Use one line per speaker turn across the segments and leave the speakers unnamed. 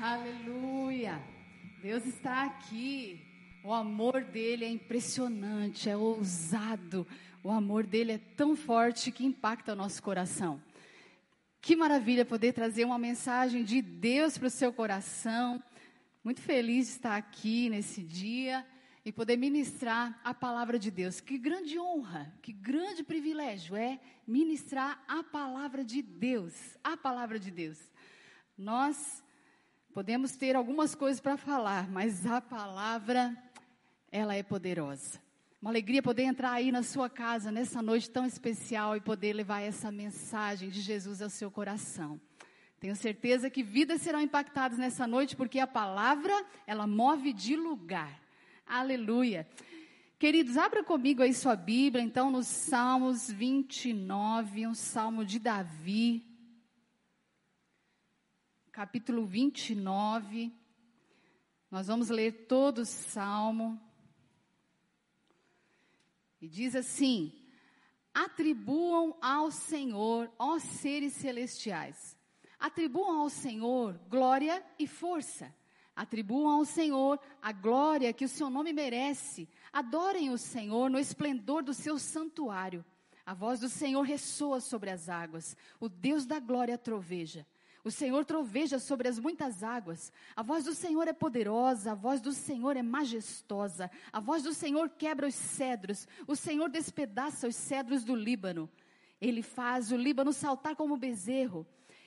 Aleluia! Deus está aqui. O amor dele é impressionante, é ousado. O amor dele é tão forte que impacta o nosso coração. Que maravilha poder trazer uma mensagem de Deus para o seu coração. Muito feliz de estar aqui nesse dia e poder ministrar a palavra de Deus. Que grande honra, que grande privilégio é ministrar a palavra de Deus. A palavra de Deus. Nós podemos ter algumas coisas para falar, mas a palavra, ela é poderosa. Uma alegria poder entrar aí na sua casa nessa noite tão especial e poder levar essa mensagem de Jesus ao seu coração. Tenho certeza que vidas serão impactadas nessa noite, porque a palavra, ela move de lugar. Aleluia. Queridos, abra comigo aí sua Bíblia, então, nos Salmos 29, um salmo de Davi, capítulo 29. Nós vamos ler todo o salmo. E diz assim: Atribuam ao Senhor, ó seres celestiais, atribuam ao Senhor glória e força. Atribuam ao Senhor a glória que o seu nome merece. Adorem o Senhor no esplendor do seu santuário. A voz do Senhor ressoa sobre as águas. O Deus da glória troveja. O Senhor troveja sobre as muitas águas. A voz do Senhor é poderosa, a voz do Senhor é majestosa. A voz do Senhor quebra os cedros. O Senhor despedaça os cedros do Líbano. Ele faz o Líbano saltar como bezerro.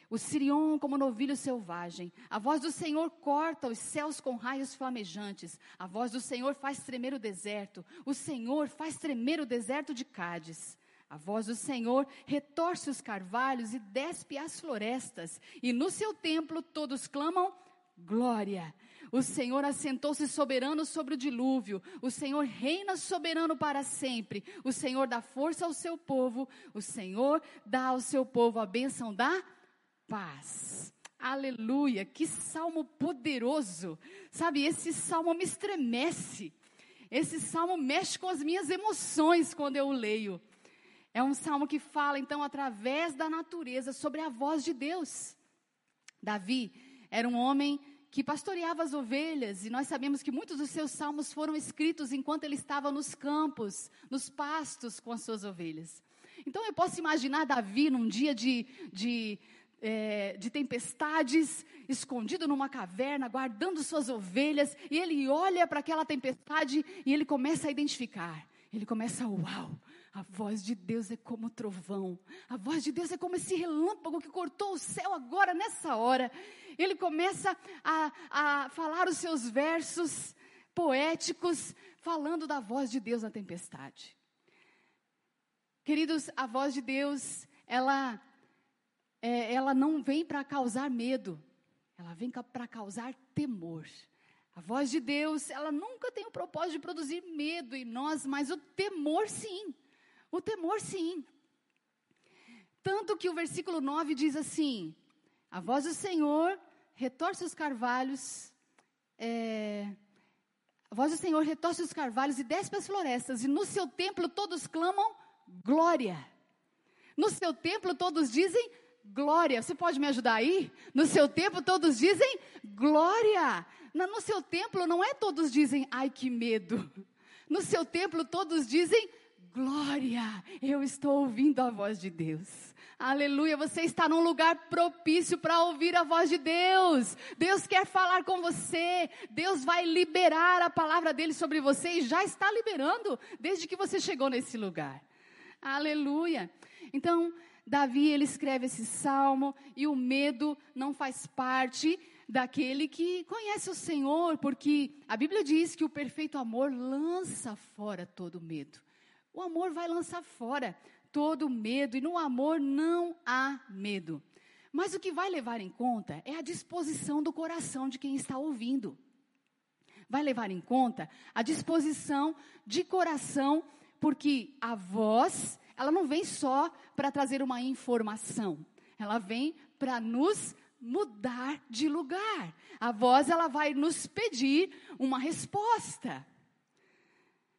O Sirion como novilho selvagem. A voz do Senhor corta os céus com raios flamejantes. A voz do Senhor faz tremer o deserto. O Senhor faz tremer o deserto de Cádiz. A voz do Senhor retorce os carvalhos e despe as florestas, e no seu templo todos clamam glória. O Senhor assentou-se soberano sobre o dilúvio. O Senhor reina soberano para sempre. O Senhor dá força ao seu povo. O Senhor dá ao seu povo a bênção da paz. Aleluia! Que salmo poderoso! Sabe, esse salmo me estremece. Esse salmo mexe com as minhas emoções quando eu o leio. É um salmo que fala, então, através da natureza, sobre a voz de Deus. Davi era um homem que pastoreava as ovelhas, e nós sabemos que muitos dos seus salmos foram escritos enquanto ele estava nos campos, nos pastos com as suas ovelhas. Então eu posso imaginar Davi num dia de, de, é, de tempestades, escondido numa caverna, guardando suas ovelhas, e ele olha para aquela tempestade e ele começa a identificar. Ele começa, uau, a voz de Deus é como trovão. A voz de Deus é como esse relâmpago que cortou o céu agora, nessa hora. Ele começa a, a falar os seus versos poéticos, falando da voz de Deus na tempestade. Queridos, a voz de Deus, ela, é, ela não vem para causar medo, ela vem para causar temor. A voz de Deus, ela nunca tem o propósito de produzir medo em nós, mas o temor sim. O temor, sim. Tanto que o versículo 9 diz assim: A voz do Senhor retorce os carvalhos, é, a voz do Senhor retorce os carvalhos e desce para as florestas, e no seu templo todos clamam glória. No seu templo todos dizem glória. Você pode me ajudar aí? No seu templo todos dizem glória. No seu templo não é todos dizem ai que medo. No seu templo todos dizem Glória, eu estou ouvindo a voz de Deus. Aleluia, você está num lugar propício para ouvir a voz de Deus. Deus quer falar com você. Deus vai liberar a palavra dele sobre você e já está liberando desde que você chegou nesse lugar. Aleluia. Então, Davi, ele escreve esse salmo e o medo não faz parte daquele que conhece o Senhor, porque a Bíblia diz que o perfeito amor lança fora todo medo. O amor vai lançar fora todo medo, e no amor não há medo. Mas o que vai levar em conta é a disposição do coração de quem está ouvindo. Vai levar em conta a disposição de coração, porque a voz, ela não vem só para trazer uma informação, ela vem para nos mudar de lugar. A voz, ela vai nos pedir uma resposta.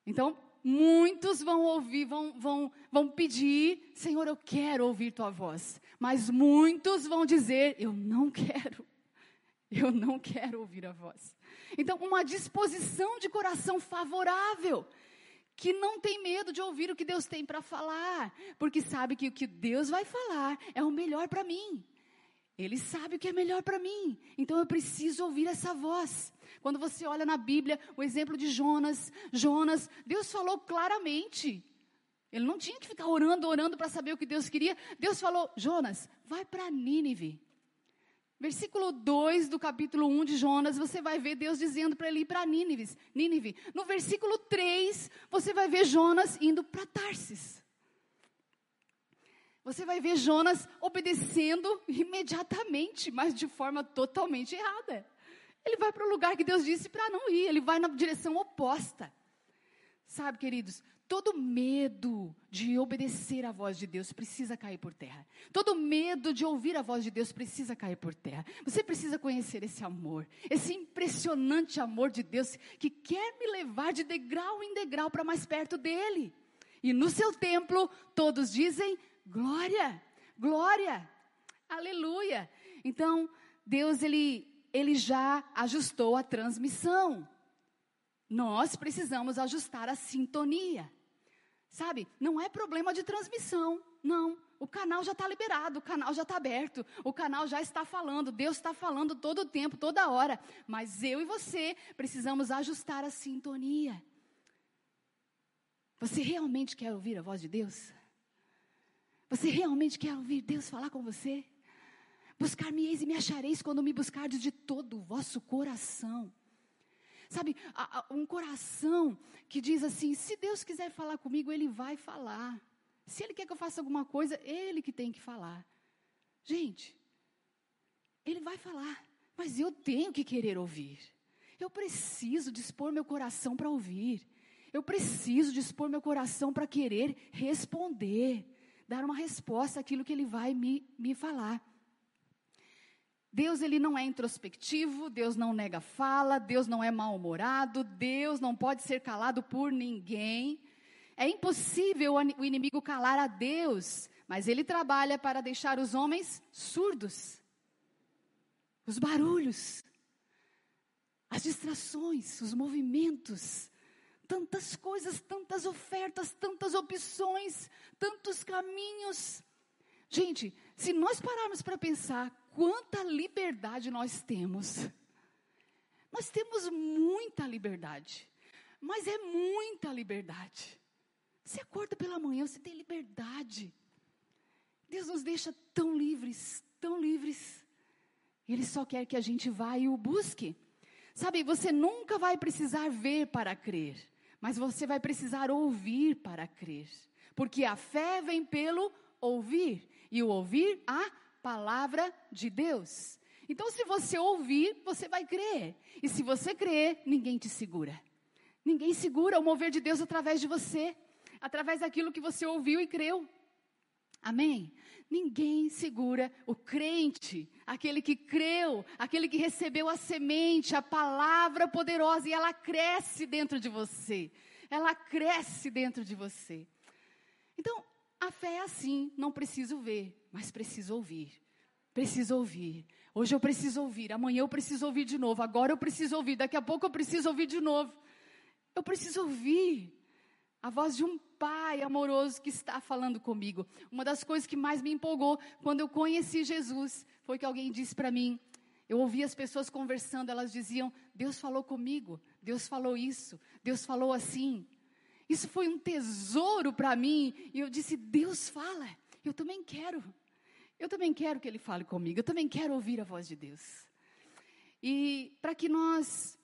Então, muitos vão ouvir, vão, vão, vão pedir, Senhor, eu quero ouvir tua voz. Mas muitos vão dizer, eu não quero. Eu não quero ouvir a voz. Então, uma disposição de coração favorável, que não tem medo de ouvir o que Deus tem para falar, porque sabe que o que Deus vai falar é o melhor para mim. Ele sabe o que é melhor para mim, então eu preciso ouvir essa voz. Quando você olha na Bíblia o exemplo de Jonas, Jonas, Deus falou claramente. Ele não tinha que ficar orando, orando para saber o que Deus queria. Deus falou: Jonas, vai para Nínive. Versículo 2 do capítulo 1 de Jonas, você vai ver Deus dizendo para ele ir para Nínive. No versículo 3, você vai ver Jonas indo para Tarsis. Você vai ver Jonas obedecendo imediatamente, mas de forma totalmente errada. Ele vai para o lugar que Deus disse para não ir, ele vai na direção oposta. Sabe, queridos, todo medo de obedecer à voz de Deus precisa cair por terra. Todo medo de ouvir a voz de Deus precisa cair por terra. Você precisa conhecer esse amor, esse impressionante amor de Deus que quer me levar de degrau em degrau para mais perto dele. E no seu templo, todos dizem glória, glória, aleluia. Então, Deus, ele, ele já ajustou a transmissão. Nós precisamos ajustar a sintonia. Sabe, não é problema de transmissão, não. O canal já está liberado, o canal já está aberto, o canal já está falando, Deus está falando todo o tempo, toda hora. Mas eu e você precisamos ajustar a sintonia. Você realmente quer ouvir a voz de Deus? Você realmente quer ouvir Deus falar com você? Buscar-me-eis e me achareis quando me buscardes de todo o vosso coração. Sabe, um coração que diz assim: se Deus quiser falar comigo, Ele vai falar. Se Ele quer que eu faça alguma coisa, Ele que tem que falar. Gente, Ele vai falar, mas eu tenho que querer ouvir. Eu preciso dispor meu coração para ouvir. Eu preciso dispor meu coração para querer responder, dar uma resposta àquilo que Ele vai me, me falar. Deus ele não é introspectivo, Deus não nega fala, Deus não é mal-humorado, Deus não pode ser calado por ninguém. É impossível o inimigo calar a Deus, mas ele trabalha para deixar os homens surdos. Os barulhos, as distrações, os movimentos, tantas coisas, tantas ofertas, tantas opções, tantos caminhos. Gente, se nós pararmos para pensar quanta liberdade nós temos, nós temos muita liberdade, mas é muita liberdade. Você acorda pela manhã, você tem liberdade. Deus nos deixa tão livres, tão livres. Ele só quer que a gente vá e o busque. Sabe, você nunca vai precisar ver para crer, mas você vai precisar ouvir para crer. Porque a fé vem pelo ouvir e o ouvir a palavra de Deus. Então, se você ouvir, você vai crer. E se você crer, ninguém te segura. Ninguém segura o mover de Deus através de você, através daquilo que você ouviu e creu. Amém? Ninguém segura o crente, aquele que creu, aquele que recebeu a semente, a palavra poderosa, e ela cresce dentro de você. Ela cresce dentro de você. Então, a fé é assim, não preciso ver, mas preciso ouvir. Preciso ouvir. Hoje eu preciso ouvir, amanhã eu preciso ouvir de novo, agora eu preciso ouvir, daqui a pouco eu preciso ouvir de novo. Eu preciso ouvir a voz de um pai amoroso que está falando comigo. Uma das coisas que mais me empolgou quando eu conheci Jesus foi que alguém disse para mim, eu ouvi as pessoas conversando, elas diziam: Deus falou comigo, Deus falou isso, Deus falou assim. Isso foi um tesouro para mim. E eu disse: Deus fala, eu também quero. Eu também quero que Ele fale comigo. Eu também quero ouvir a voz de Deus. E para que nós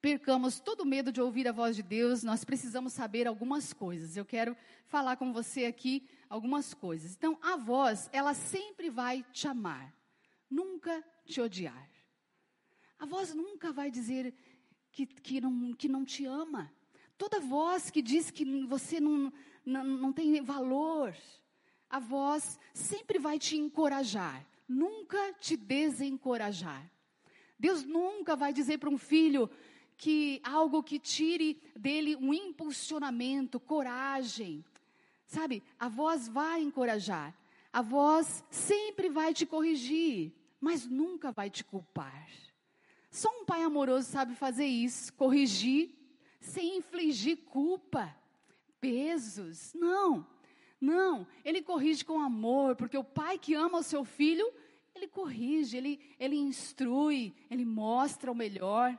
percamos todo o medo de ouvir a voz de Deus, nós precisamos saber algumas coisas. Eu quero falar com você aqui algumas coisas. Então, a voz, ela sempre vai te amar, nunca te odiar. A voz nunca vai dizer que, que, não, que não te ama. Toda voz que diz que você não, não, não tem valor, a voz sempre vai te encorajar, nunca te desencorajar. Deus nunca vai dizer para um filho que algo que tire dele um impulsionamento, coragem. Sabe, a voz vai encorajar, a voz sempre vai te corrigir, mas nunca vai te culpar. Só um pai amoroso sabe fazer isso, corrigir, sem infligir culpa, pesos. Não, não. Ele corrige com amor, porque o pai que ama o seu filho, ele corrige, ele, ele instrui, ele mostra o melhor.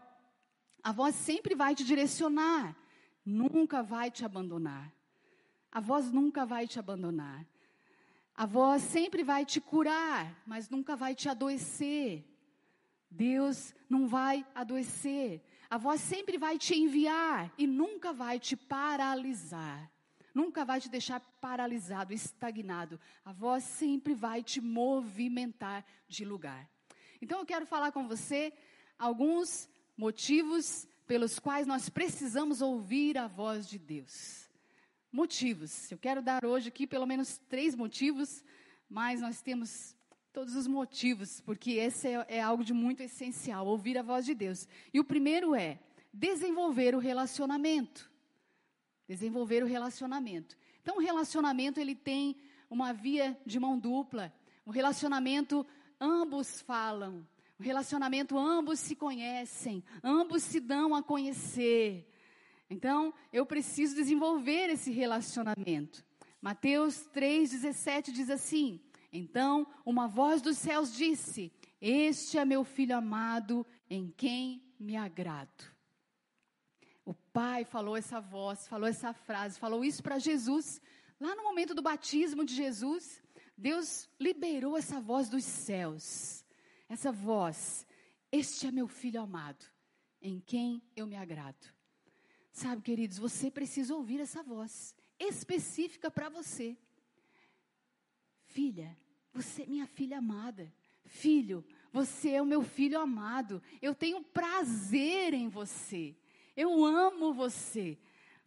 A voz sempre vai te direcionar, nunca vai te abandonar. A voz nunca vai te abandonar. A voz sempre vai te curar, mas nunca vai te adoecer. Deus não vai adoecer. A voz sempre vai te enviar e nunca vai te paralisar. Nunca vai te deixar paralisado, estagnado. A voz sempre vai te movimentar de lugar. Então eu quero falar com você alguns motivos pelos quais nós precisamos ouvir a voz de Deus motivos. Eu quero dar hoje aqui pelo menos três motivos, mas nós temos todos os motivos, porque esse é, é algo de muito essencial, ouvir a voz de Deus. E o primeiro é desenvolver o relacionamento. Desenvolver o relacionamento. Então, o relacionamento ele tem uma via de mão dupla. O relacionamento ambos falam. O relacionamento ambos se conhecem, ambos se dão a conhecer. Então, eu preciso desenvolver esse relacionamento. Mateus 3,17 diz assim: Então, uma voz dos céus disse: Este é meu filho amado, em quem me agrado. O Pai falou essa voz, falou essa frase, falou isso para Jesus. Lá no momento do batismo de Jesus, Deus liberou essa voz dos céus. Essa voz: Este é meu filho amado, em quem eu me agrado. Sabe, queridos, você precisa ouvir essa voz específica para você. Filha, você é minha filha amada. Filho, você é o meu filho amado. Eu tenho prazer em você. Eu amo você.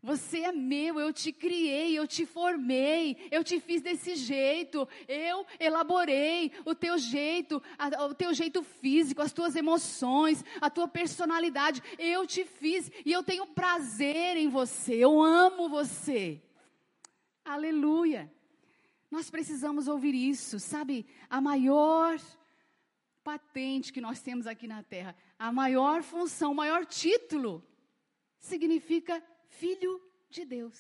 Você é meu, eu te criei, eu te formei, eu te fiz desse jeito, eu elaborei o teu jeito, a, o teu jeito físico, as tuas emoções, a tua personalidade, eu te fiz e eu tenho prazer em você, eu amo você. Aleluia. Nós precisamos ouvir isso, sabe? A maior patente que nós temos aqui na terra, a maior função, o maior título, significa filho de Deus.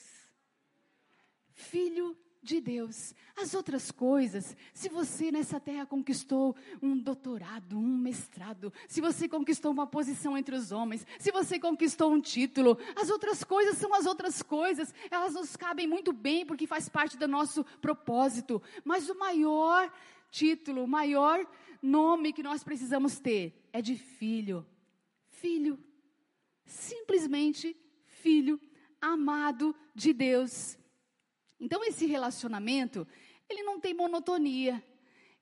Filho de Deus. As outras coisas, se você nessa terra conquistou um doutorado, um mestrado, se você conquistou uma posição entre os homens, se você conquistou um título, as outras coisas são as outras coisas, elas nos cabem muito bem porque faz parte do nosso propósito, mas o maior título, o maior nome que nós precisamos ter é de filho. Filho. Simplesmente filho amado de Deus. Então esse relacionamento, ele não tem monotonia.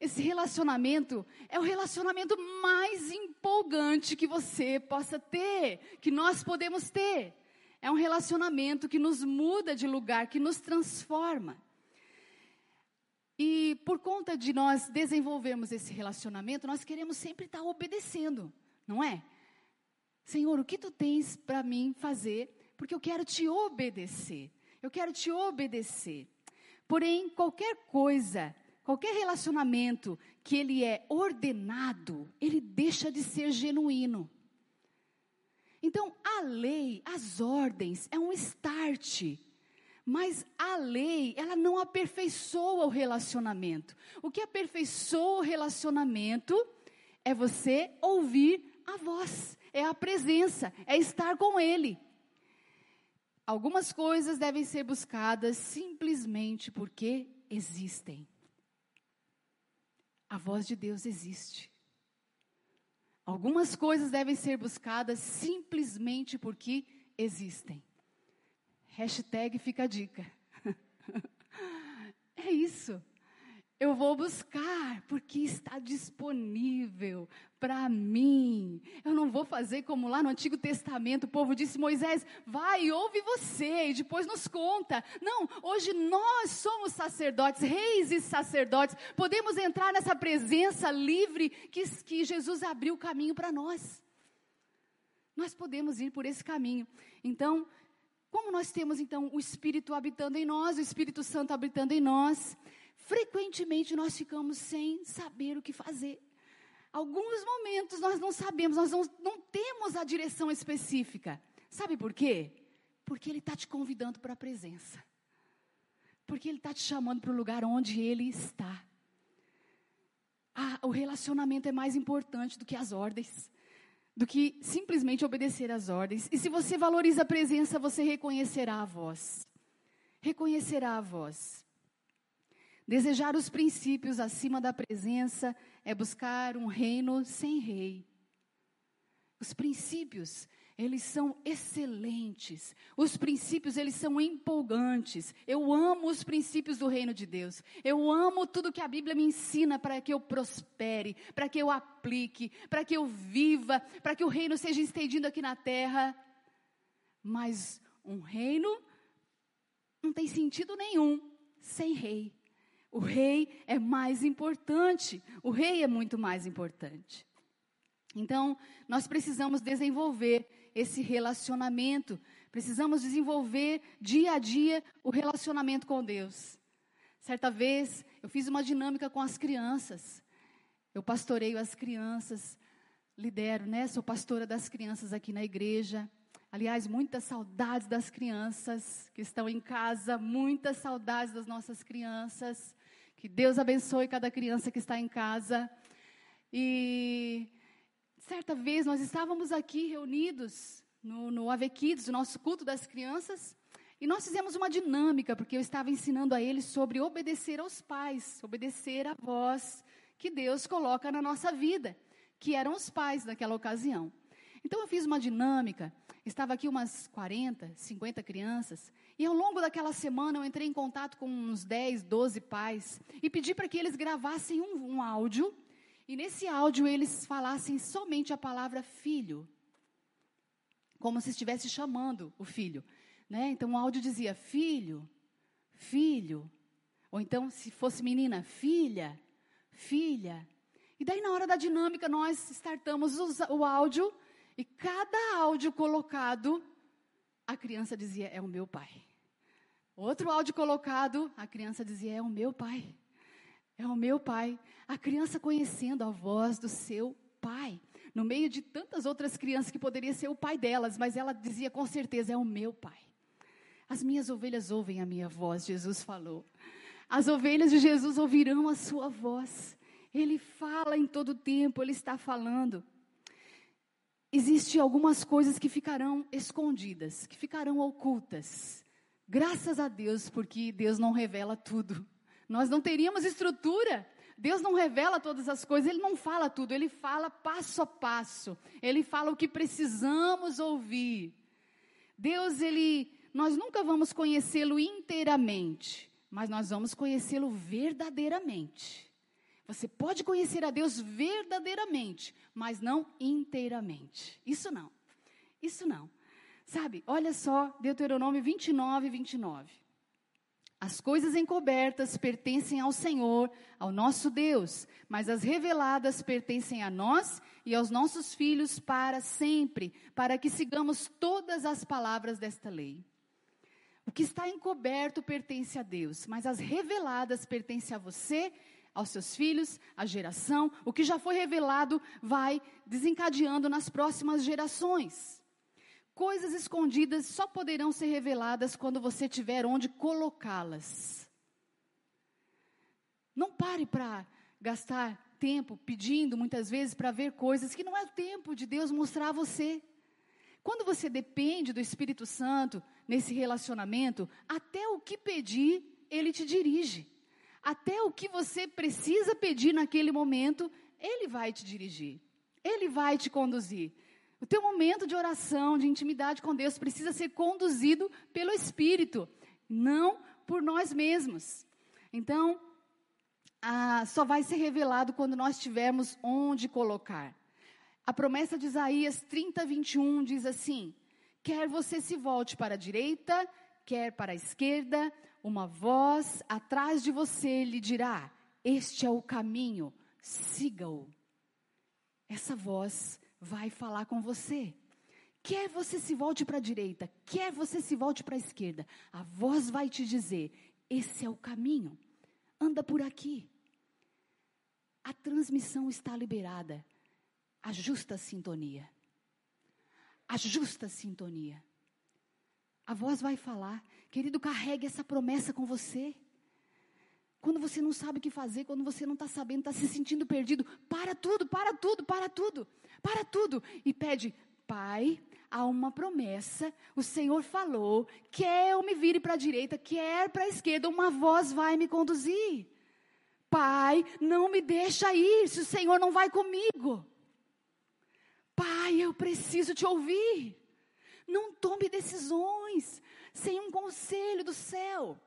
Esse relacionamento é o relacionamento mais empolgante que você possa ter, que nós podemos ter. É um relacionamento que nos muda de lugar, que nos transforma. E por conta de nós desenvolvermos esse relacionamento, nós queremos sempre estar obedecendo, não é? Senhor, o que tu tens para mim fazer? Porque eu quero te obedecer. Eu quero te obedecer. Porém, qualquer coisa, qualquer relacionamento que ele é ordenado, ele deixa de ser genuíno. Então, a lei, as ordens, é um start. Mas a lei, ela não aperfeiçoa o relacionamento. O que aperfeiçoa o relacionamento é você ouvir a voz, é a presença, é estar com ele. Algumas coisas devem ser buscadas simplesmente porque existem. A voz de Deus existe. Algumas coisas devem ser buscadas simplesmente porque existem. Hashtag fica a dica. é isso. Eu vou buscar, porque está disponível para mim. Eu não vou fazer como lá no Antigo Testamento, o povo disse: Moisés, vai, ouve você e depois nos conta. Não, hoje nós somos sacerdotes, reis e sacerdotes, podemos entrar nessa presença livre que, que Jesus abriu o caminho para nós. Nós podemos ir por esse caminho. Então, como nós temos então o Espírito habitando em nós, o Espírito Santo habitando em nós, frequentemente nós ficamos sem saber o que fazer. Alguns momentos nós não sabemos, nós não, não temos a direção específica. Sabe por quê? Porque Ele está te convidando para a presença. Porque Ele está te chamando para o lugar onde Ele está. Ah, o relacionamento é mais importante do que as ordens, do que simplesmente obedecer às ordens. E se você valoriza a presença, você reconhecerá a voz. Reconhecerá a voz. Desejar os princípios acima da presença é buscar um reino sem rei. Os princípios, eles são excelentes. Os princípios, eles são empolgantes. Eu amo os princípios do reino de Deus. Eu amo tudo que a Bíblia me ensina para que eu prospere, para que eu aplique, para que eu viva, para que o reino seja estendido aqui na terra. Mas um reino não tem sentido nenhum sem rei. O rei é mais importante. O rei é muito mais importante. Então, nós precisamos desenvolver esse relacionamento. Precisamos desenvolver dia a dia o relacionamento com Deus. Certa vez, eu fiz uma dinâmica com as crianças. Eu pastoreio as crianças, lidero, né? Sou pastora das crianças aqui na igreja. Aliás, muitas saudades das crianças que estão em casa, muitas saudades das nossas crianças. Que Deus abençoe cada criança que está em casa. E certa vez nós estávamos aqui reunidos no, no Ave Kids, o nosso culto das crianças, e nós fizemos uma dinâmica, porque eu estava ensinando a eles sobre obedecer aos pais, obedecer à voz que Deus coloca na nossa vida, que eram os pais naquela ocasião. Então eu fiz uma dinâmica, estava aqui umas 40, 50 crianças, e ao longo daquela semana eu entrei em contato com uns 10, 12 pais e pedi para que eles gravassem um, um áudio e nesse áudio eles falassem somente a palavra filho, como se estivesse chamando o filho. Né? Então o áudio dizia filho, filho. Ou então, se fosse menina, filha, filha. E daí, na hora da dinâmica, nós startamos o áudio e cada áudio colocado, a criança dizia: É o meu pai. Outro áudio colocado, a criança dizia: É o meu pai. É o meu pai. A criança conhecendo a voz do seu pai. No meio de tantas outras crianças que poderia ser o pai delas, mas ela dizia com certeza: É o meu pai. As minhas ovelhas ouvem a minha voz, Jesus falou. As ovelhas de Jesus ouvirão a sua voz. Ele fala em todo tempo, ele está falando. Existem algumas coisas que ficarão escondidas, que ficarão ocultas. Graças a Deus, porque Deus não revela tudo. Nós não teríamos estrutura. Deus não revela todas as coisas, Ele não fala tudo, Ele fala passo a passo. Ele fala o que precisamos ouvir. Deus, Ele, nós nunca vamos conhecê-lo inteiramente, mas nós vamos conhecê-lo verdadeiramente. Você pode conhecer a Deus verdadeiramente, mas não inteiramente. Isso não. Isso não. Sabe, olha só, Deuteronômio 29, 29. As coisas encobertas pertencem ao Senhor, ao nosso Deus, mas as reveladas pertencem a nós e aos nossos filhos para sempre, para que sigamos todas as palavras desta lei. O que está encoberto pertence a Deus, mas as reveladas pertencem a você, aos seus filhos, à geração. O que já foi revelado vai desencadeando nas próximas gerações. Coisas escondidas só poderão ser reveladas quando você tiver onde colocá-las. Não pare para gastar tempo pedindo muitas vezes para ver coisas que não é o tempo de Deus mostrar a você. Quando você depende do Espírito Santo nesse relacionamento, até o que pedir, ele te dirige. Até o que você precisa pedir naquele momento, ele vai te dirigir. Ele vai te conduzir. O teu momento de oração, de intimidade com Deus, precisa ser conduzido pelo Espírito, não por nós mesmos. Então, ah, só vai ser revelado quando nós tivermos onde colocar. A promessa de Isaías 30, 21 diz assim: Quer você se volte para a direita, quer para a esquerda, uma voz atrás de você lhe dirá: Este é o caminho, siga-o. Essa voz vai falar com você. Quer você se volte para a direita, quer você se volte para a esquerda, a voz vai te dizer: esse é o caminho, anda por aqui. a transmissão está liberada. A justa sintonia. A justa sintonia. A voz vai falar. Querido, carregue essa promessa com você. Quando você não sabe o que fazer, quando você não está sabendo, está se sentindo perdido, para tudo, para tudo, para tudo, para tudo. E pede, Pai, há uma promessa, o Senhor falou, quer eu me vire para a direita, quer para a esquerda, uma voz vai me conduzir. Pai, não me deixa ir, se o Senhor não vai comigo. Pai, eu preciso te ouvir. Não tome decisões sem um conselho do céu.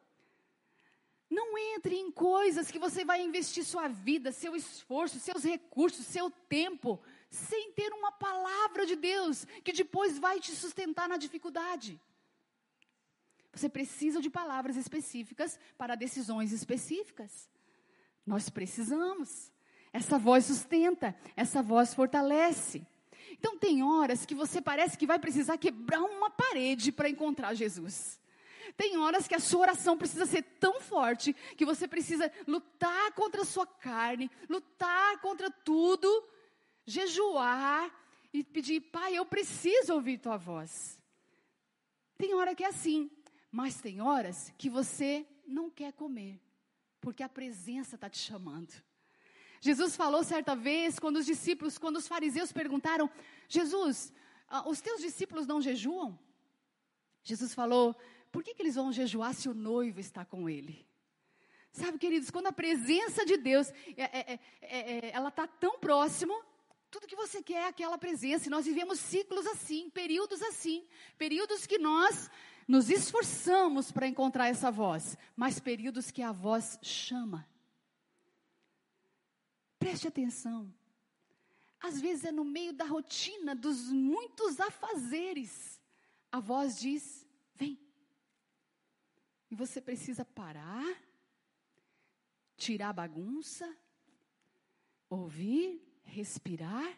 Não entre em coisas que você vai investir sua vida, seu esforço, seus recursos, seu tempo, sem ter uma palavra de Deus que depois vai te sustentar na dificuldade. Você precisa de palavras específicas para decisões específicas. Nós precisamos. Essa voz sustenta, essa voz fortalece. Então, tem horas que você parece que vai precisar quebrar uma parede para encontrar Jesus. Tem horas que a sua oração precisa ser tão forte que você precisa lutar contra a sua carne, lutar contra tudo, jejuar e pedir, Pai, eu preciso ouvir tua voz. Tem hora que é assim, mas tem horas que você não quer comer porque a presença está te chamando. Jesus falou certa vez, quando os discípulos, quando os fariseus perguntaram: Jesus, ah, os teus discípulos não jejuam? Jesus falou: por que, que eles vão jejuar se o noivo está com ele? Sabe, queridos, quando a presença de Deus, é, é, é, ela está tão próximo, tudo que você quer é aquela presença. E nós vivemos ciclos assim, períodos assim, períodos que nós nos esforçamos para encontrar essa voz, mas períodos que a voz chama. Preste atenção. Às vezes é no meio da rotina, dos muitos afazeres, a voz diz: vem. E você precisa parar, tirar a bagunça, ouvir, respirar,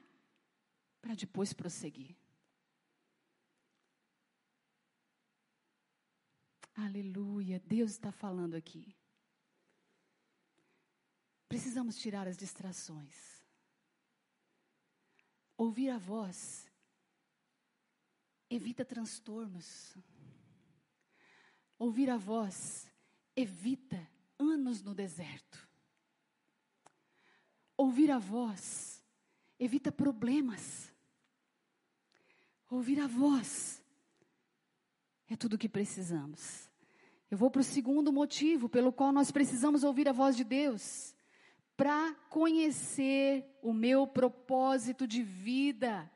para depois prosseguir. Aleluia, Deus está falando aqui. Precisamos tirar as distrações. Ouvir a voz evita transtornos. Ouvir a voz evita anos no deserto. Ouvir a voz evita problemas. Ouvir a voz é tudo o que precisamos. Eu vou para o segundo motivo pelo qual nós precisamos ouvir a voz de Deus. Para conhecer o meu propósito de vida.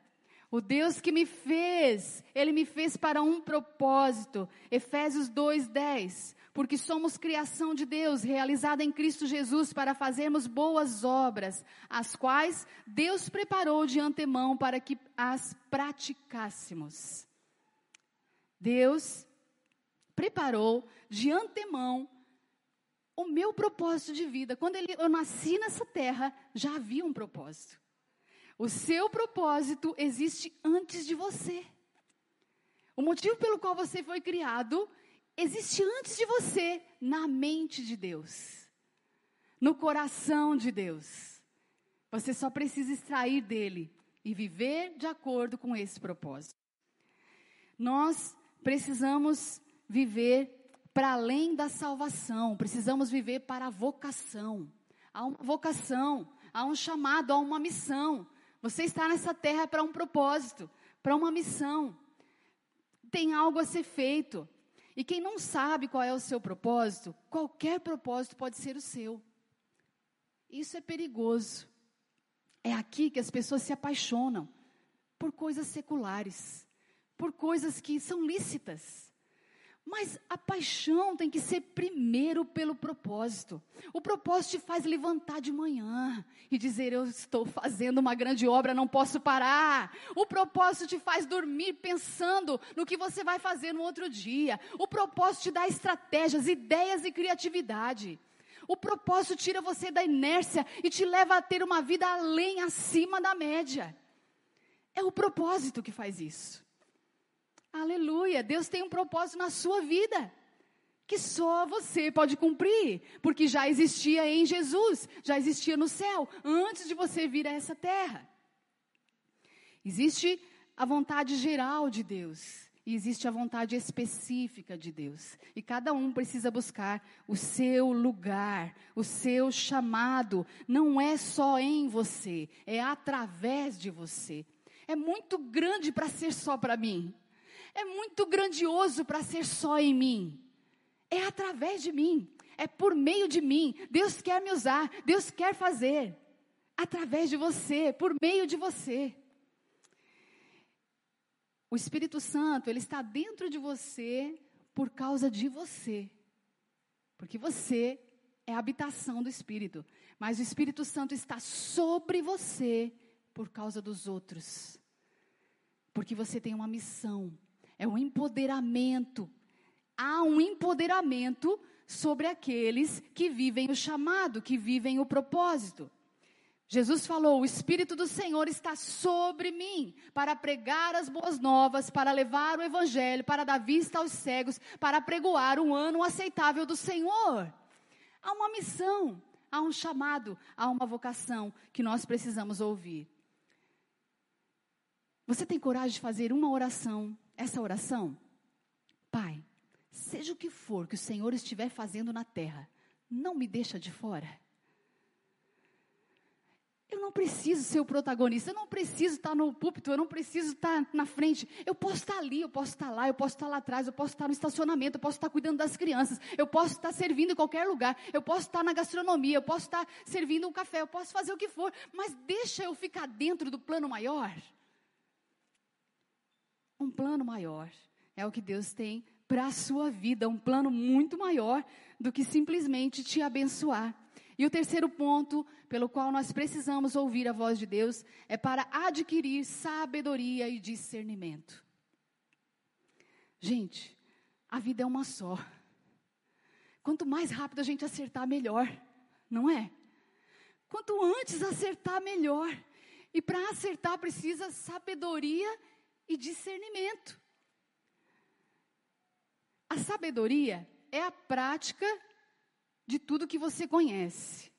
O Deus que me fez, Ele me fez para um propósito. Efésios 2,10. Porque somos criação de Deus, realizada em Cristo Jesus, para fazermos boas obras, as quais Deus preparou de antemão para que as praticássemos. Deus preparou de antemão o meu propósito de vida. Quando ele, eu nasci nessa terra, já havia um propósito. O seu propósito existe antes de você. O motivo pelo qual você foi criado existe antes de você, na mente de Deus, no coração de Deus. Você só precisa extrair dele e viver de acordo com esse propósito. Nós precisamos viver para além da salvação, precisamos viver para a vocação. Há uma vocação, há um chamado, há uma missão. Você está nessa terra para um propósito, para uma missão. Tem algo a ser feito. E quem não sabe qual é o seu propósito, qualquer propósito pode ser o seu. Isso é perigoso. É aqui que as pessoas se apaixonam por coisas seculares por coisas que são lícitas. Mas a paixão tem que ser primeiro pelo propósito. O propósito te faz levantar de manhã e dizer: Eu estou fazendo uma grande obra, não posso parar. O propósito te faz dormir pensando no que você vai fazer no outro dia. O propósito te dá estratégias, ideias e criatividade. O propósito tira você da inércia e te leva a ter uma vida além, acima da média. É o propósito que faz isso. Aleluia. Deus tem um propósito na sua vida. que só você pode cumprir, porque já existia em Jesus, já existia no céu, antes de você vir a essa terra. Existe a vontade geral de Deus e existe a vontade específica de Deus. E cada um precisa buscar o seu lugar, o seu chamado. Não é só em você, é através de você. É muito grande para ser só para mim. É muito grandioso para ser só em mim é através de mim, é por meio de mim. Deus quer me usar, Deus quer fazer através de você, por meio de você. O Espírito Santo, ele está dentro de você por causa de você. Porque você é a habitação do Espírito, mas o Espírito Santo está sobre você por causa dos outros. Porque você tem uma missão, é um empoderamento há um empoderamento sobre aqueles que vivem o chamado, que vivem o propósito. Jesus falou: O Espírito do Senhor está sobre mim para pregar as boas novas, para levar o Evangelho, para dar vista aos cegos, para pregoar um ano aceitável do Senhor. Há uma missão, há um chamado, há uma vocação que nós precisamos ouvir. Você tem coragem de fazer uma oração, essa oração? Pai, Seja o que for que o Senhor estiver fazendo na terra, não me deixa de fora. Eu não preciso ser o protagonista, eu não preciso estar no púlpito, eu não preciso estar na frente. Eu posso estar ali, eu posso estar lá, eu posso estar lá atrás, eu posso estar no estacionamento, eu posso estar cuidando das crianças, eu posso estar servindo em qualquer lugar, eu posso estar na gastronomia, eu posso estar servindo um café, eu posso fazer o que for, mas deixa eu ficar dentro do plano maior. Um plano maior é o que Deus tem para a sua vida, um plano muito maior do que simplesmente te abençoar. E o terceiro ponto pelo qual nós precisamos ouvir a voz de Deus é para adquirir sabedoria e discernimento. Gente, a vida é uma só. Quanto mais rápido a gente acertar, melhor, não é? Quanto antes acertar, melhor. E para acertar precisa sabedoria e discernimento. A sabedoria é a prática de tudo que você conhece.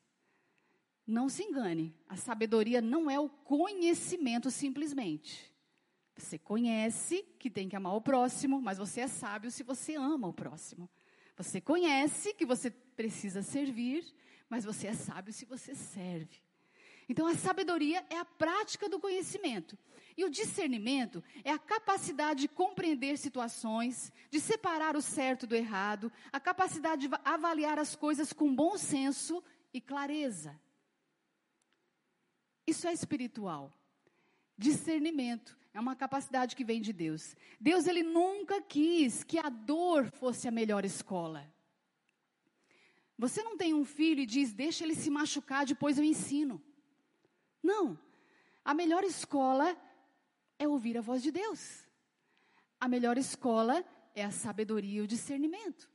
Não se engane, a sabedoria não é o conhecimento simplesmente. Você conhece que tem que amar o próximo, mas você é sábio se você ama o próximo. Você conhece que você precisa servir, mas você é sábio se você serve. Então, a sabedoria é a prática do conhecimento. E o discernimento é a capacidade de compreender situações, de separar o certo do errado, a capacidade de avaliar as coisas com bom senso e clareza. Isso é espiritual. Discernimento é uma capacidade que vem de Deus. Deus ele nunca quis que a dor fosse a melhor escola. Você não tem um filho e diz: "Deixa ele se machucar, depois eu ensino". Não. A melhor escola é ouvir a voz de Deus. A melhor escola é a sabedoria e o discernimento.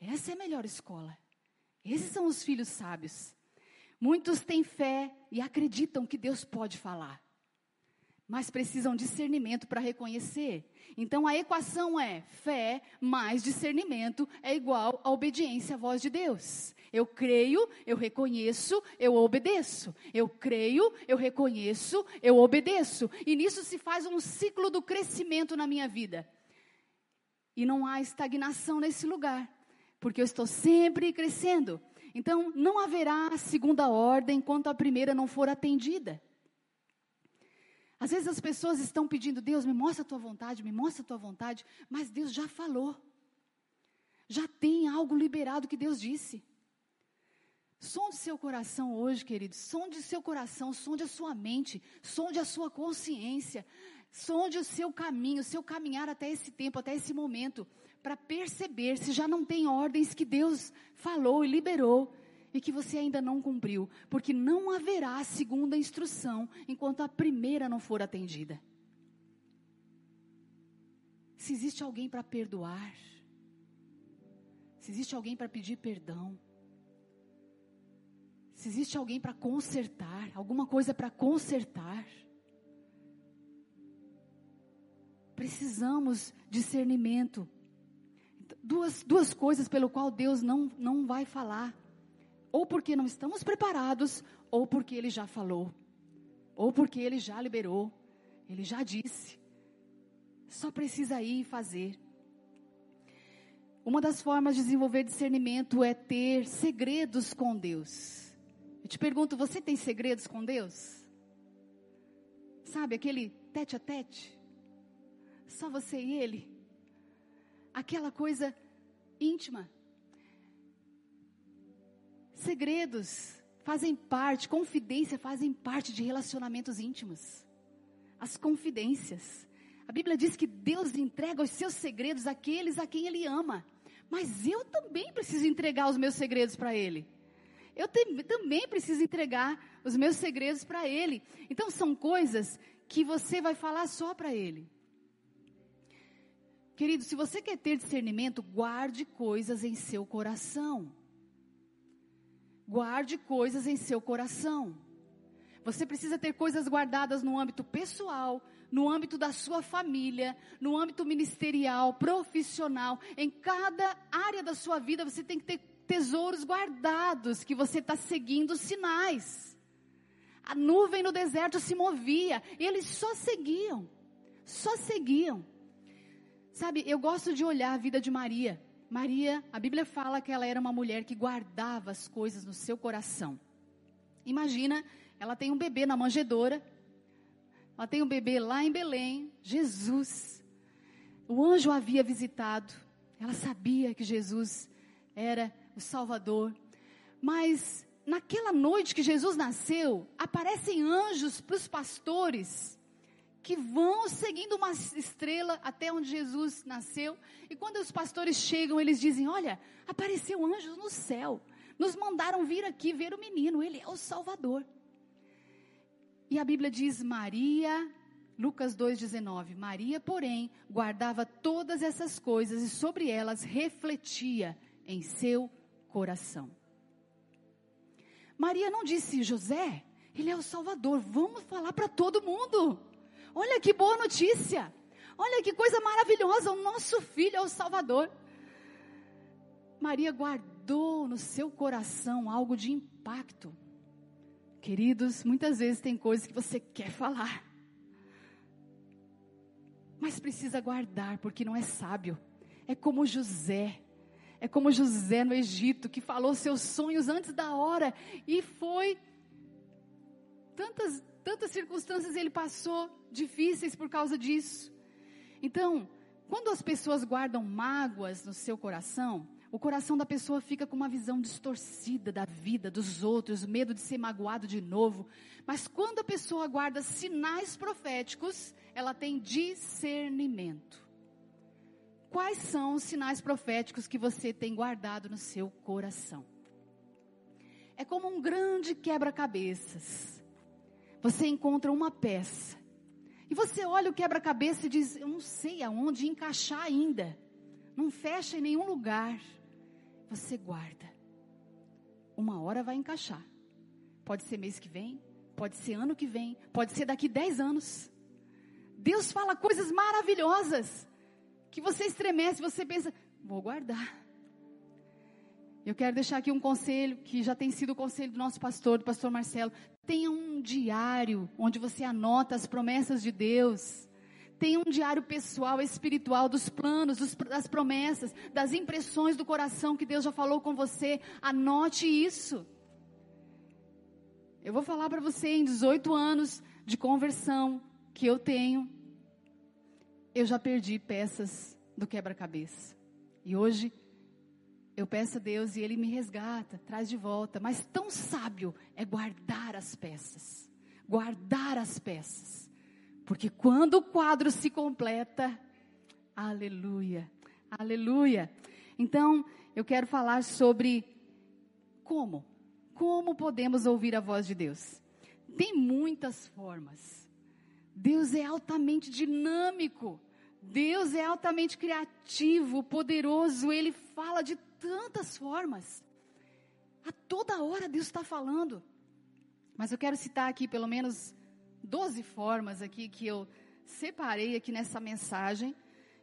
Essa é a melhor escola. Esses são os filhos sábios. Muitos têm fé e acreditam que Deus pode falar, mas precisam discernimento para reconhecer. Então a equação é fé mais discernimento é igual a obediência à voz de Deus. Eu creio, eu reconheço, eu obedeço. Eu creio, eu reconheço, eu obedeço. E nisso se faz um ciclo do crescimento na minha vida. E não há estagnação nesse lugar, porque eu estou sempre crescendo. Então, não haverá segunda ordem enquanto a primeira não for atendida. Às vezes as pessoas estão pedindo, Deus, me mostra a tua vontade, me mostra a tua vontade, mas Deus já falou. Já tem algo liberado que Deus disse. Sonde seu coração hoje, querido. Sonde seu coração, sonde a sua mente, sonde a sua consciência, sonde o seu caminho, o seu caminhar até esse tempo, até esse momento, para perceber se já não tem ordens que Deus falou e liberou e que você ainda não cumpriu, porque não haverá segunda instrução enquanto a primeira não for atendida. Se existe alguém para perdoar, se existe alguém para pedir perdão, se existe alguém para consertar, alguma coisa para consertar. Precisamos discernimento. duas, duas coisas pelo qual Deus não, não vai falar. Ou porque não estamos preparados, ou porque Ele já falou. Ou porque Ele já liberou. Ele já disse. Só precisa ir e fazer. Uma das formas de desenvolver discernimento é ter segredos com Deus. Eu te pergunto, você tem segredos com Deus? Sabe aquele tete a tete? Só você e Ele? Aquela coisa íntima. Segredos fazem parte, confidência fazem parte de relacionamentos íntimos. As confidências. A Bíblia diz que Deus entrega os seus segredos àqueles a quem Ele ama. Mas eu também preciso entregar os meus segredos para Ele. Eu te, também preciso entregar os meus segredos para Ele. Então são coisas que você vai falar só para Ele. Querido, se você quer ter discernimento, guarde coisas em seu coração. Guarde coisas em seu coração. Você precisa ter coisas guardadas no âmbito pessoal, no âmbito da sua família, no âmbito ministerial, profissional, em cada área da sua vida você tem que ter tesouros guardados, que você está seguindo os sinais. A nuvem no deserto se movia, eles só seguiam, só seguiam. Sabe, eu gosto de olhar a vida de Maria. Maria, a Bíblia fala que ela era uma mulher que guardava as coisas no seu coração. Imagina, ela tem um bebê na manjedoura, ela tem um bebê lá em Belém, Jesus. O anjo havia visitado. Ela sabia que Jesus era o Salvador. Mas naquela noite que Jesus nasceu, aparecem anjos para os pastores que vão seguindo uma estrela até onde Jesus nasceu. E quando os pastores chegam, eles dizem: Olha, apareceu anjos no céu. Nos mandaram vir aqui ver o menino, ele é o Salvador. E a Bíblia diz: Maria, Lucas 2,19: Maria, porém, guardava todas essas coisas e sobre elas refletia em seu coração. Maria não disse, José, ele é o Salvador, vamos falar para todo mundo. Olha que boa notícia. Olha que coisa maravilhosa, o nosso filho é o Salvador. Maria guardou no seu coração algo de impacto. Queridos, muitas vezes tem coisas que você quer falar, mas precisa guardar, porque não é sábio. É como José. É como José no Egito, que falou seus sonhos antes da hora e foi. Tantas, tantas circunstâncias ele passou difíceis por causa disso. Então, quando as pessoas guardam mágoas no seu coração, o coração da pessoa fica com uma visão distorcida da vida, dos outros, medo de ser magoado de novo. Mas quando a pessoa guarda sinais proféticos, ela tem discernimento. Quais são os sinais proféticos que você tem guardado no seu coração? É como um grande quebra-cabeças. Você encontra uma peça. E você olha o quebra-cabeça e diz: Eu não sei aonde encaixar ainda. Não fecha em nenhum lugar você guarda. Uma hora vai encaixar. Pode ser mês que vem, pode ser ano que vem, pode ser daqui dez anos. Deus fala coisas maravilhosas que você estremece, você pensa, vou guardar. Eu quero deixar aqui um conselho que já tem sido o conselho do nosso pastor, do pastor Marcelo. Tenha um diário onde você anota as promessas de Deus. Tenha um diário pessoal, espiritual, dos planos, dos, das promessas, das impressões do coração que Deus já falou com você. Anote isso. Eu vou falar para você em 18 anos de conversão que eu tenho, eu já perdi peças do quebra-cabeça. E hoje eu peço a Deus e Ele me resgata, traz de volta. Mas tão sábio é guardar as peças. Guardar as peças. Porque quando o quadro se completa, aleluia, aleluia. Então, eu quero falar sobre como, como podemos ouvir a voz de Deus. Tem muitas formas. Deus é altamente dinâmico. Deus é altamente criativo, poderoso. Ele fala de tantas formas. A toda hora Deus está falando. Mas eu quero citar aqui pelo menos 12 formas aqui que eu separei aqui nessa mensagem.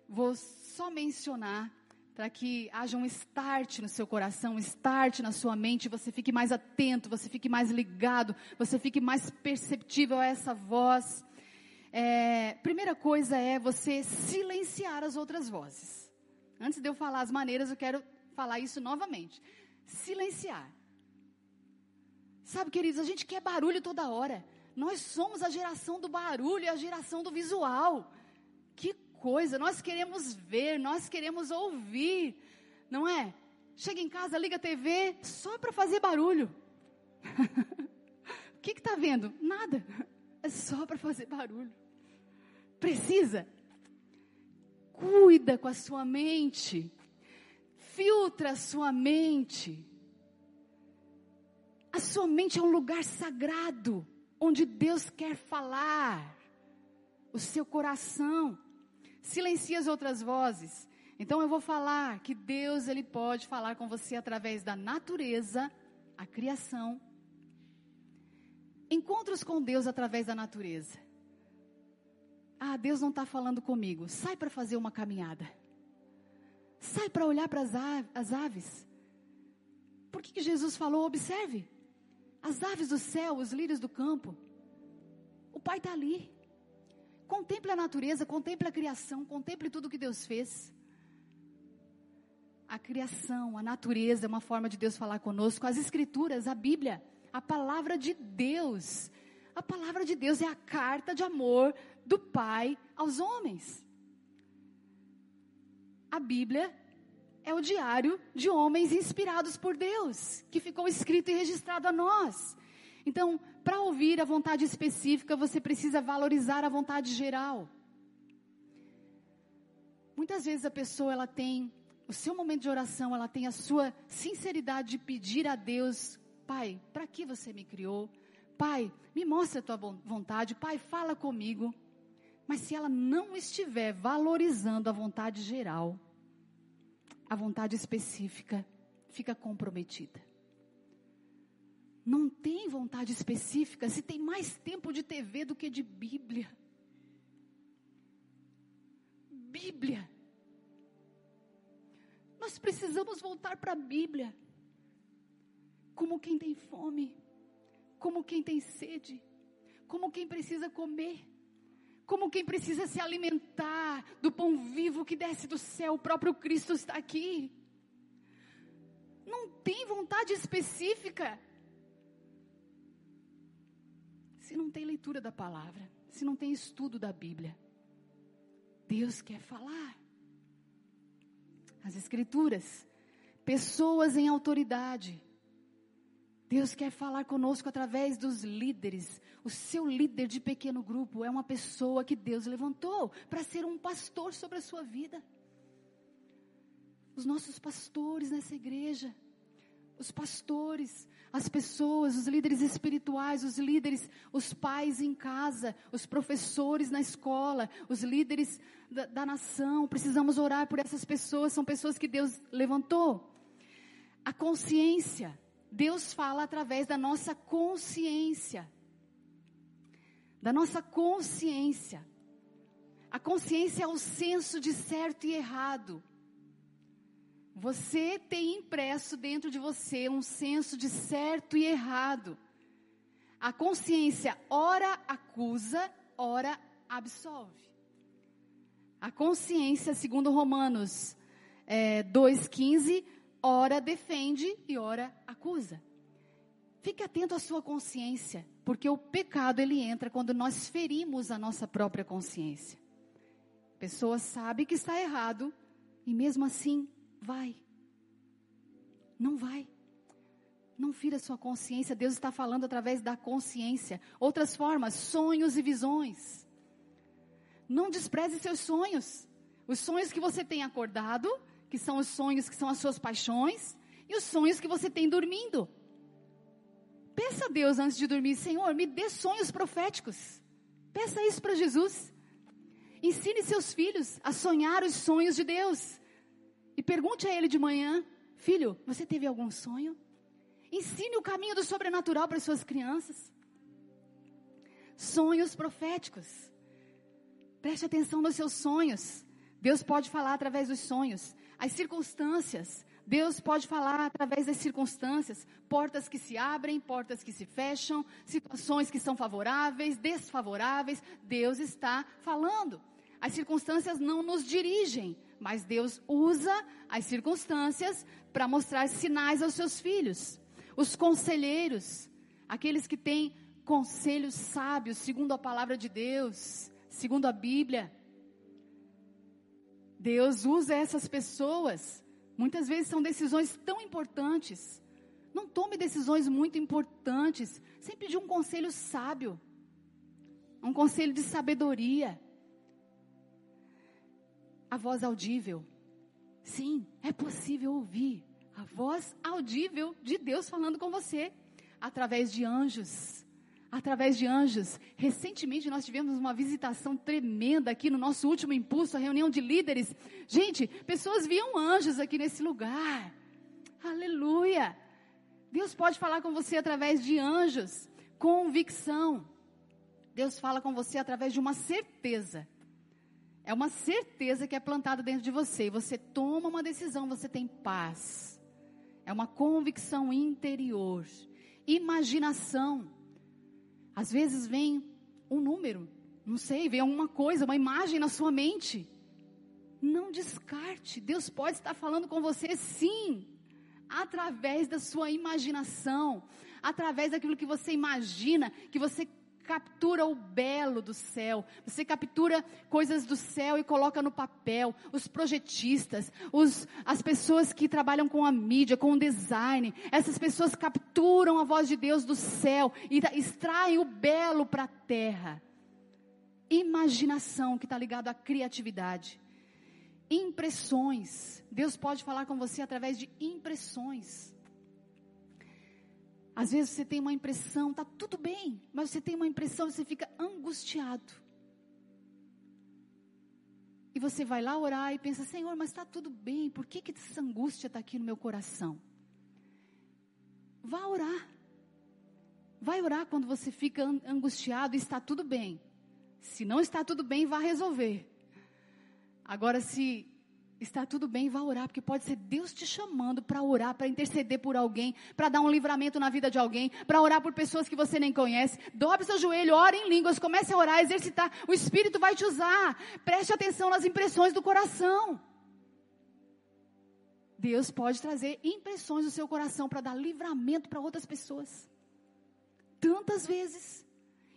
Vou só mencionar para que haja um start no seu coração, um start na sua mente, você fique mais atento, você fique mais ligado, você fique mais perceptível a essa voz. É, primeira coisa é você silenciar as outras vozes. Antes de eu falar as maneiras, eu quero falar isso novamente. Silenciar. Sabe, queridos, a gente quer barulho toda hora. Nós somos a geração do barulho, a geração do visual. Que coisa, nós queremos ver, nós queremos ouvir, não é? Chega em casa, liga a TV só para fazer barulho. o que está vendo? Nada. É só para fazer barulho. Precisa? Cuida com a sua mente. Filtra sua mente. A sua mente é um lugar sagrado, onde Deus quer falar. O seu coração. Silencia as outras vozes. Então eu vou falar que Deus ele pode falar com você através da natureza, a criação. Encontros com Deus através da natureza. Ah, Deus não está falando comigo. Sai para fazer uma caminhada. Sai para olhar para as aves. Por que, que Jesus falou? Observe. As aves do céu, os lírios do campo. O Pai está ali. Contemple a natureza, contemple a criação, contemple tudo que Deus fez. A criação, a natureza é uma forma de Deus falar conosco. As escrituras, a Bíblia, a palavra de Deus. A palavra de Deus é a carta de amor do Pai aos homens. A Bíblia é o diário de homens inspirados por Deus, que ficou escrito e registrado a nós. Então, para ouvir a vontade específica, você precisa valorizar a vontade geral. Muitas vezes a pessoa ela tem o seu momento de oração, ela tem a sua sinceridade de pedir a Deus, Pai, para que você me criou? Pai, me mostra a tua vontade, Pai, fala comigo. Mas se ela não estiver valorizando a vontade geral, a vontade específica fica comprometida. Não tem vontade específica se tem mais tempo de TV do que de Bíblia. Bíblia. Nós precisamos voltar para a Bíblia. Como quem tem fome, como quem tem sede, como quem precisa comer como quem precisa se alimentar do pão vivo que desce do céu, o próprio Cristo está aqui. Não tem vontade específica. Se não tem leitura da palavra, se não tem estudo da Bíblia, Deus quer falar. As Escrituras, pessoas em autoridade, Deus quer falar conosco através dos líderes. O seu líder de pequeno grupo é uma pessoa que Deus levantou para ser um pastor sobre a sua vida. Os nossos pastores nessa igreja, os pastores, as pessoas, os líderes espirituais, os líderes, os pais em casa, os professores na escola, os líderes da, da nação. Precisamos orar por essas pessoas, são pessoas que Deus levantou. A consciência Deus fala através da nossa consciência. Da nossa consciência. A consciência é o senso de certo e errado. Você tem impresso dentro de você um senso de certo e errado. A consciência ora acusa, ora absolve. A consciência, segundo Romanos é, 2,15, ora defende e ora acusa. Fique atento à sua consciência, porque o pecado ele entra quando nós ferimos a nossa própria consciência. A pessoa sabe que está errado e mesmo assim vai. Não vai. Não fira sua consciência, Deus está falando através da consciência. Outras formas, sonhos e visões. Não despreze seus sonhos. Os sonhos que você tem acordado, que são os sonhos que são as suas paixões, e os sonhos que você tem dormindo. Peça a Deus antes de dormir, Senhor, me dê sonhos proféticos. Peça isso para Jesus. Ensine seus filhos a sonhar os sonhos de Deus. E pergunte a ele de manhã: Filho, você teve algum sonho? Ensine o caminho do sobrenatural para suas crianças. Sonhos proféticos. Preste atenção nos seus sonhos. Deus pode falar através dos sonhos. As circunstâncias. Deus pode falar através das circunstâncias, portas que se abrem, portas que se fecham, situações que são favoráveis, desfavoráveis. Deus está falando. As circunstâncias não nos dirigem, mas Deus usa as circunstâncias para mostrar sinais aos seus filhos. Os conselheiros, aqueles que têm conselhos sábios, segundo a palavra de Deus, segundo a Bíblia. Deus usa essas pessoas Muitas vezes são decisões tão importantes. Não tome decisões muito importantes sem pedir um conselho sábio, um conselho de sabedoria. A voz audível. Sim, é possível ouvir a voz audível de Deus falando com você através de anjos através de anjos. Recentemente nós tivemos uma visitação tremenda aqui no nosso último impulso, a reunião de líderes. Gente, pessoas viam anjos aqui nesse lugar. Aleluia! Deus pode falar com você através de anjos, convicção. Deus fala com você através de uma certeza. É uma certeza que é plantada dentro de você. Você toma uma decisão, você tem paz. É uma convicção interior. Imaginação. Às vezes vem um número, não sei, vem alguma coisa, uma imagem na sua mente. Não descarte. Deus pode estar falando com você sim, através da sua imaginação, através daquilo que você imagina, que você captura o belo do céu, você captura coisas do céu e coloca no papel. Os projetistas, os, as pessoas que trabalham com a mídia, com o design, essas pessoas capturam a voz de Deus do céu e extraem o belo para a terra. Imaginação que está ligado à criatividade. Impressões. Deus pode falar com você através de impressões. Às vezes você tem uma impressão, está tudo bem, mas você tem uma impressão, você fica angustiado. E você vai lá orar e pensa, Senhor, mas está tudo bem, por que, que essa angústia está aqui no meu coração? Vá orar. Vai orar quando você fica angustiado e está tudo bem. Se não está tudo bem, vá resolver. Agora, se está tudo bem, vá orar, porque pode ser Deus te chamando para orar, para interceder por alguém, para dar um livramento na vida de alguém, para orar por pessoas que você nem conhece. Dobre seu joelho, ore em línguas, comece a orar, exercitar. O Espírito vai te usar. Preste atenção nas impressões do coração. Deus pode trazer impressões do seu coração para dar livramento para outras pessoas. Tantas vezes.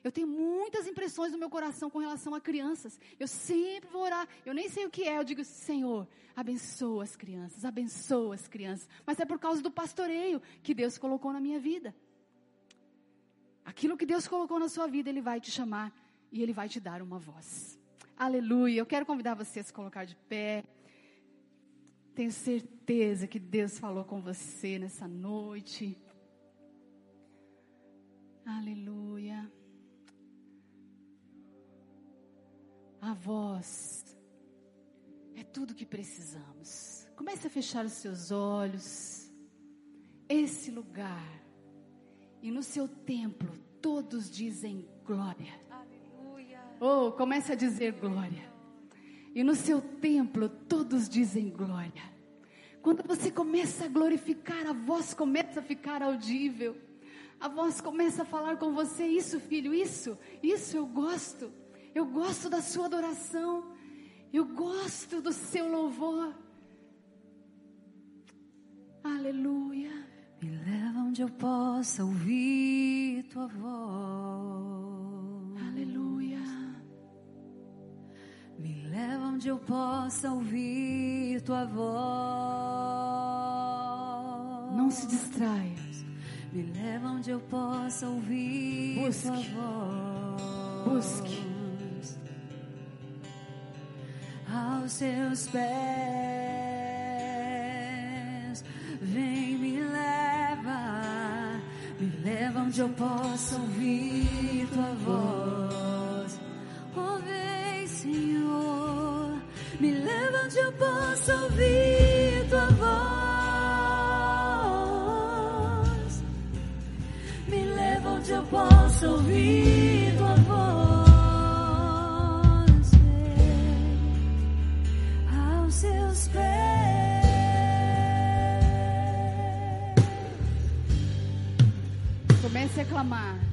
Eu tenho muitas impressões no meu coração com relação a crianças. Eu sempre vou orar. Eu nem sei o que é. Eu digo, Senhor, abençoa as crianças, abençoa as crianças. Mas é por causa do pastoreio que Deus colocou na minha vida. Aquilo que Deus colocou na sua vida, Ele vai te chamar e Ele vai te dar uma voz. Aleluia. Eu quero convidar você a se colocar de pé. Tenho certeza que Deus falou com você nessa noite. Aleluia. A voz é tudo que precisamos. Comece a fechar os seus olhos. Esse lugar e no seu templo todos dizem glória. Aleluia. Oh, comece a dizer glória. E no seu templo todos dizem glória. Quando você começa a glorificar, a voz começa a ficar audível. A voz começa a falar com você: Isso, filho, isso, isso eu gosto. Eu gosto da sua adoração. Eu gosto do seu louvor. Aleluia.
Me leva onde eu possa ouvir tua voz.
Aleluia.
Me leva onde eu possa ouvir tua voz.
Não se distraia.
Me leva onde eu possa ouvir
Busque.
tua voz.
Busque
aos seus pés. Vem, me leva, me leva onde eu possa ouvir tua voz. Oh, vem, Senhor, me leva onde eu possa ouvir tua voz. Me leva onde eu possa ouvir
Comece a clamar.